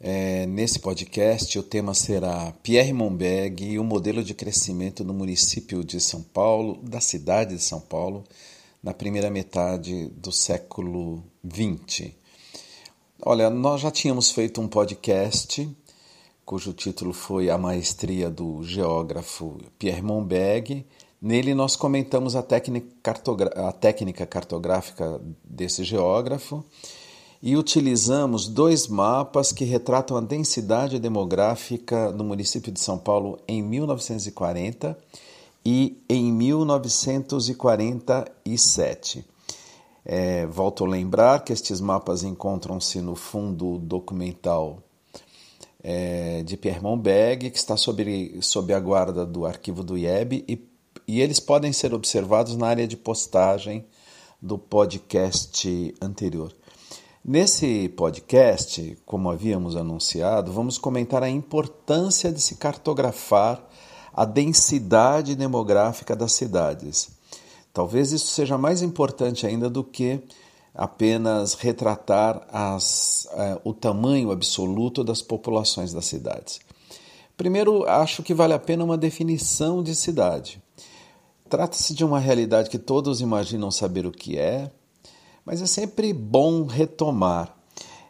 é, nesse podcast, o tema será Pierre Monbeg e o modelo de crescimento no município de São Paulo, da cidade de São Paulo, na primeira metade do século XX. Olha, nós já tínhamos feito um podcast cujo título foi A Maestria do Geógrafo Pierre Monbeg. Nele nós comentamos a técnica, a técnica cartográfica desse geógrafo e utilizamos dois mapas que retratam a densidade demográfica no município de São Paulo em 1940 e em 1947. É, volto a lembrar que estes mapas encontram-se no fundo documental é, de Pierre Monbeg, que está sob, sob a guarda do arquivo do IEB, e, e eles podem ser observados na área de postagem do podcast anterior. Nesse podcast, como havíamos anunciado, vamos comentar a importância de se cartografar a densidade demográfica das cidades. Talvez isso seja mais importante ainda do que apenas retratar as, uh, o tamanho absoluto das populações das cidades. Primeiro, acho que vale a pena uma definição de cidade. Trata-se de uma realidade que todos imaginam saber o que é, mas é sempre bom retomar,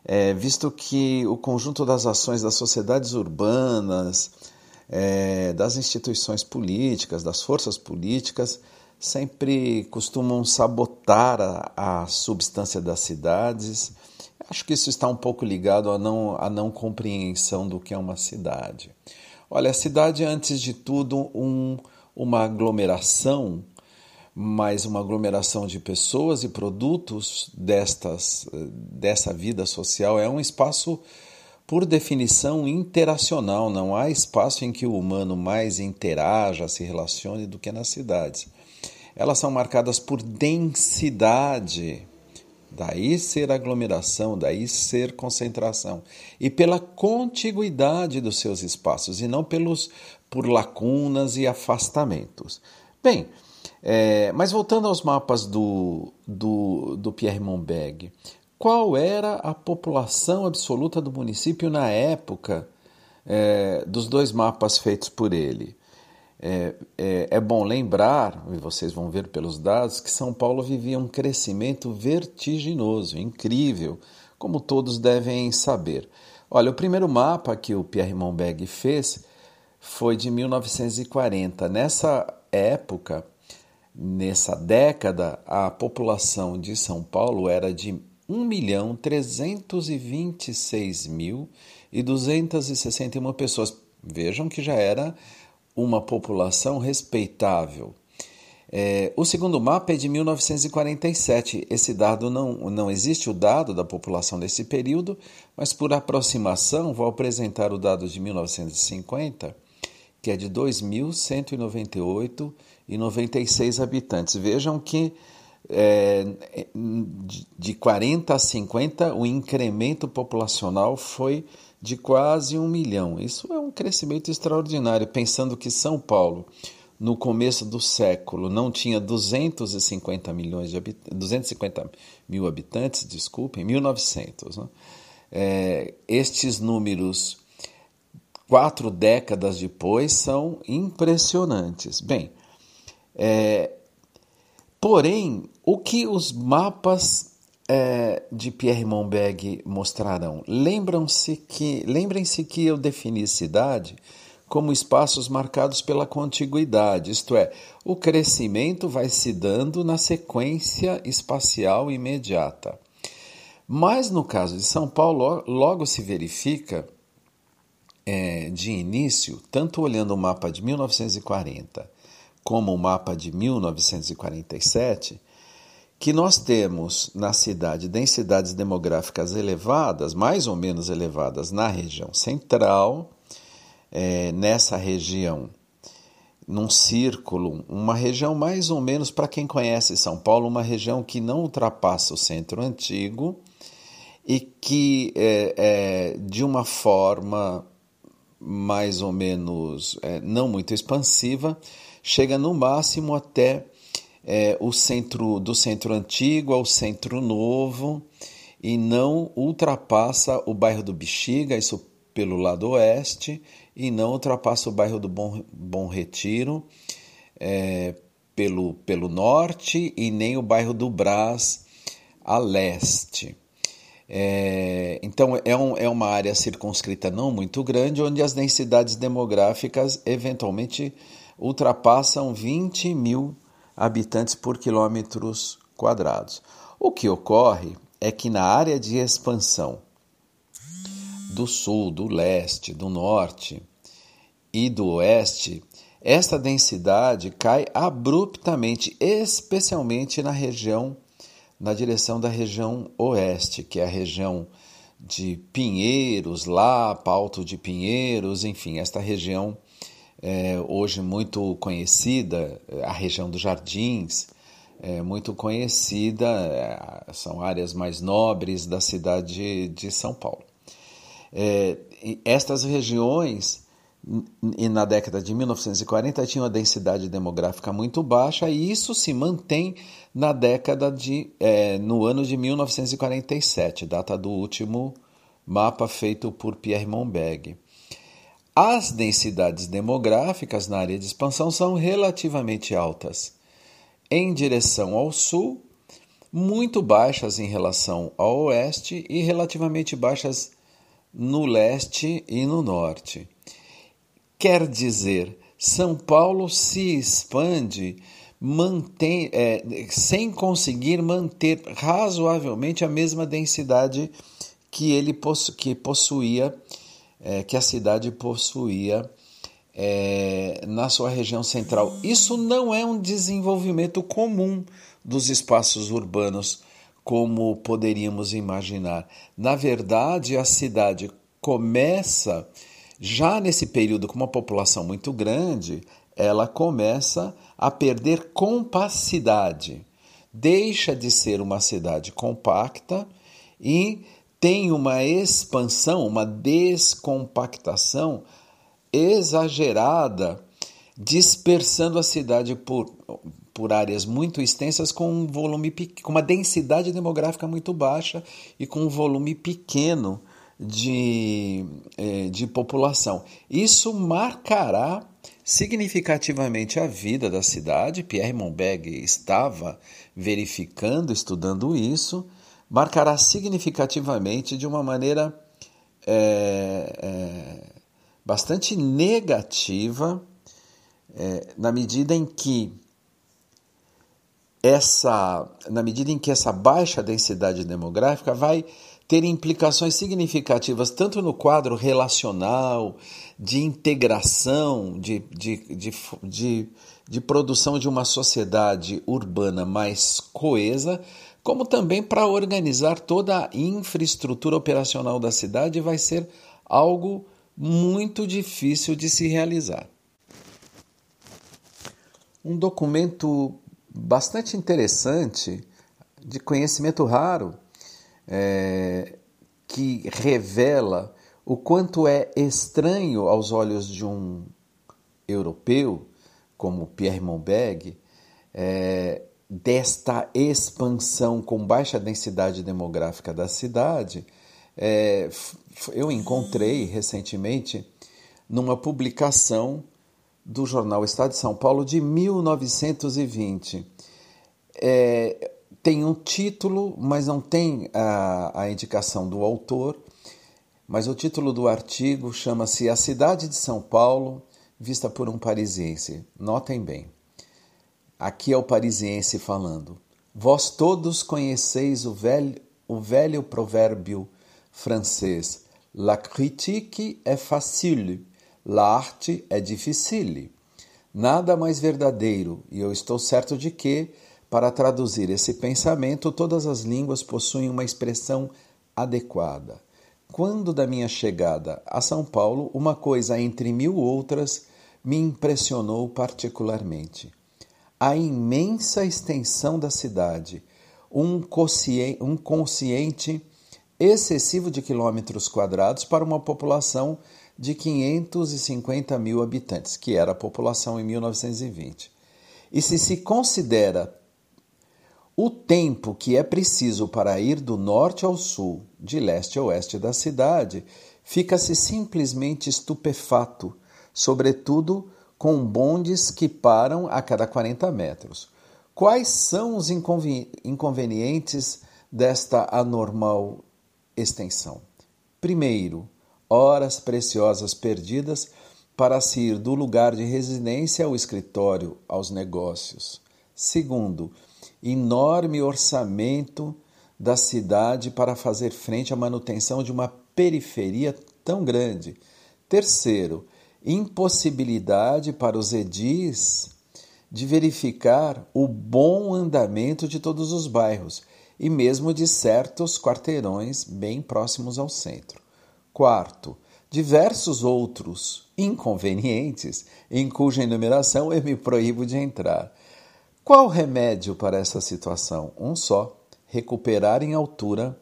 é, visto que o conjunto das ações das sociedades urbanas, é, das instituições políticas, das forças políticas, sempre costumam sabotar a, a substância das cidades. Acho que isso está um pouco ligado à não, à não compreensão do que é uma cidade. Olha, a cidade é, antes de tudo, um, uma aglomeração mas uma aglomeração de pessoas e produtos destas, dessa vida social é um espaço, por definição, interacional. Não há espaço em que o humano mais interaja, se relacione do que nas cidades. Elas são marcadas por densidade, daí ser aglomeração, daí ser concentração, e pela contiguidade dos seus espaços, e não pelos por lacunas e afastamentos. Bem, é, mas voltando aos mapas do, do, do Pierre Monbeg, qual era a população absoluta do município na época é, dos dois mapas feitos por ele? É, é, é, bom lembrar, e vocês vão ver pelos dados, que São Paulo vivia um crescimento vertiginoso, incrível, como todos devem saber. Olha, o primeiro mapa que o Pierre Monbeg fez foi de 1940. Nessa época, Nessa década, a população de São Paulo era de 1.326.261 pessoas. Vejam que já era uma população respeitável. É, o segundo mapa é de 1947. Esse dado não, não existe o dado da população desse período, mas por aproximação vou apresentar o dado de 1950, que é de 2.198 e 96 habitantes. Vejam que é, de 40 a 50 o incremento populacional foi de quase um milhão. Isso é um crescimento extraordinário, pensando que São Paulo, no começo do século, não tinha 250 milhões de 250 mil habitantes, desculpem, 1900. Né? É, estes números, quatro décadas depois, são impressionantes. Bem, é, porém, o que os mapas é, de Pierre Monbeg mostrarão? Lembram-se que, lembrem-se que eu defini cidade como espaços marcados pela contiguidade, isto é, o crescimento vai se dando na sequência espacial imediata. Mas no caso de São Paulo, logo se verifica é, de início, tanto olhando o mapa de 1940 como o mapa de 1947, que nós temos na cidade densidades demográficas elevadas, mais ou menos elevadas na região central, é, nessa região, num círculo, uma região mais ou menos, para quem conhece São Paulo, uma região que não ultrapassa o centro antigo e que, é, é, de uma forma mais ou menos é, não muito expansiva, chega no máximo até é, o centro do centro antigo ao centro novo e não ultrapassa o bairro do Bexiga, isso pelo lado oeste, e não ultrapassa o bairro do Bom, Bom Retiro é, pelo, pelo norte e nem o bairro do Brás a leste. É, então é, um, é uma área circunscrita não muito grande, onde as densidades demográficas eventualmente ultrapassam 20 mil habitantes por quilômetros quadrados. O que ocorre é que na área de expansão do sul, do leste, do norte e do oeste, esta densidade cai abruptamente, especialmente na região, na direção da região oeste, que é a região de Pinheiros, Lapa, Alto de Pinheiros, enfim, esta região é, hoje muito conhecida, a região dos Jardins, é muito conhecida, é, são áreas mais nobres da cidade de São Paulo. É, estas regiões, e na década de 1940, tinham uma densidade demográfica muito baixa, e isso se mantém na década de. É, no ano de 1947, data do último mapa feito por Pierre Monbeg. As densidades demográficas na área de expansão são relativamente altas. Em direção ao sul, muito baixas em relação ao oeste e relativamente baixas no leste e no norte. Quer dizer, São Paulo se expande mantém, é, sem conseguir manter razoavelmente a mesma densidade que ele possu, que possuía, é, que a cidade possuía é, na sua região central. Isso não é um desenvolvimento comum dos espaços urbanos como poderíamos imaginar. Na verdade, a cidade começa, já nesse período com uma população muito grande, ela começa a perder compacidade. Deixa de ser uma cidade compacta e tem uma expansão, uma descompactação exagerada, dispersando a cidade por por áreas muito extensas com um volume com uma densidade demográfica muito baixa e com um volume pequeno de, eh, de população. Isso marcará significativamente a vida da cidade. Pierre Monbeg estava verificando, estudando isso, marcará significativamente de uma maneira é, é, bastante negativa, é, na medida em que essa, na medida em que essa baixa densidade demográfica vai ter implicações significativas tanto no quadro relacional, de integração, de, de, de, de, de produção de uma sociedade urbana mais coesa, como também para organizar toda a infraestrutura operacional da cidade, vai ser algo muito difícil de se realizar. Um documento bastante interessante, de conhecimento raro, é, que revela o quanto é estranho aos olhos de um europeu, como Pierre Monbeg, é, desta expansão com baixa densidade demográfica da cidade, é, eu encontrei recentemente numa publicação do jornal Estado de São Paulo de 1920. É, tem um título, mas não tem a, a indicação do autor, mas o título do artigo chama-se A Cidade de São Paulo Vista por um Parisiense. Notem bem. Aqui é o parisiense falando. Vós todos conheceis o velho, o velho provérbio francês: La critique est facile, L'arte é difficile. Nada mais verdadeiro, e eu estou certo de que, para traduzir esse pensamento, todas as línguas possuem uma expressão adequada. quando da minha chegada a São Paulo, uma coisa entre mil outras me impressionou particularmente. A imensa extensão da cidade, um consciente, um consciente excessivo de quilômetros quadrados para uma população de 550 mil habitantes, que era a população em 1920. E se se considera o tempo que é preciso para ir do norte ao sul, de leste a oeste da cidade, fica-se simplesmente estupefato, sobretudo com bondes que param a cada 40 metros. Quais são os inconvenientes desta anormal extensão? Primeiro, horas preciosas perdidas para se ir do lugar de residência ao escritório, aos negócios. Segundo, enorme orçamento da cidade para fazer frente à manutenção de uma periferia tão grande. Terceiro, impossibilidade para os edis de verificar o bom andamento de todos os bairros e mesmo de certos quarteirões bem próximos ao centro. Quarto, diversos outros inconvenientes em cuja enumeração eu me proíbo de entrar. Qual remédio para essa situação? Um só: recuperar em altura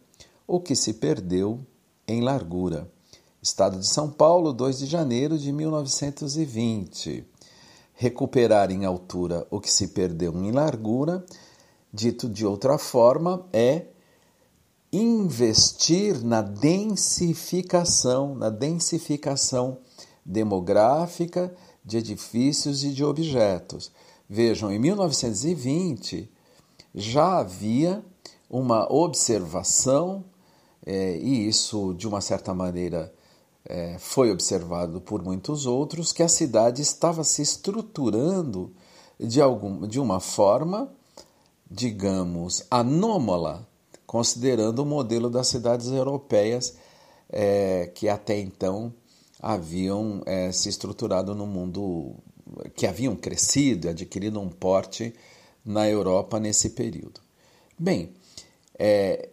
o que se perdeu em largura. Estado de São Paulo, 2 de janeiro de 1920. Recuperar em altura o que se perdeu em largura, dito de outra forma, é investir na densificação, na densificação demográfica de edifícios e de objetos. Vejam, em 1920 já havia uma observação, é, e isso de uma certa maneira é, foi observado por muitos outros, que a cidade estava se estruturando de, algum, de uma forma, digamos, anômala considerando o modelo das cidades europeias é, que até então haviam é, se estruturado no mundo, que haviam crescido e adquirido um porte na Europa nesse período. Bem, é,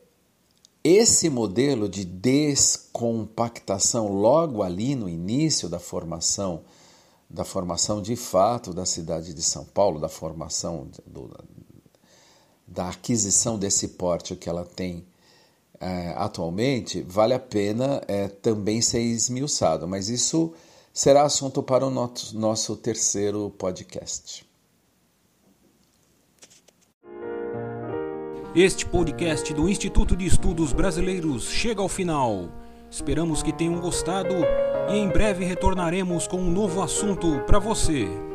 esse modelo de descompactação logo ali no início da formação, da formação de fato da cidade de São Paulo, da formação do, da aquisição desse porte que ela tem é, atualmente, vale a pena é, também ser esmiuçado, mas isso será assunto para o nosso, terceiro podcast. Este podcast do Instituto de Estudos Brasileiros chega ao final. Esperamos que tenham gostado e em breve retornaremos com um novo assunto para você.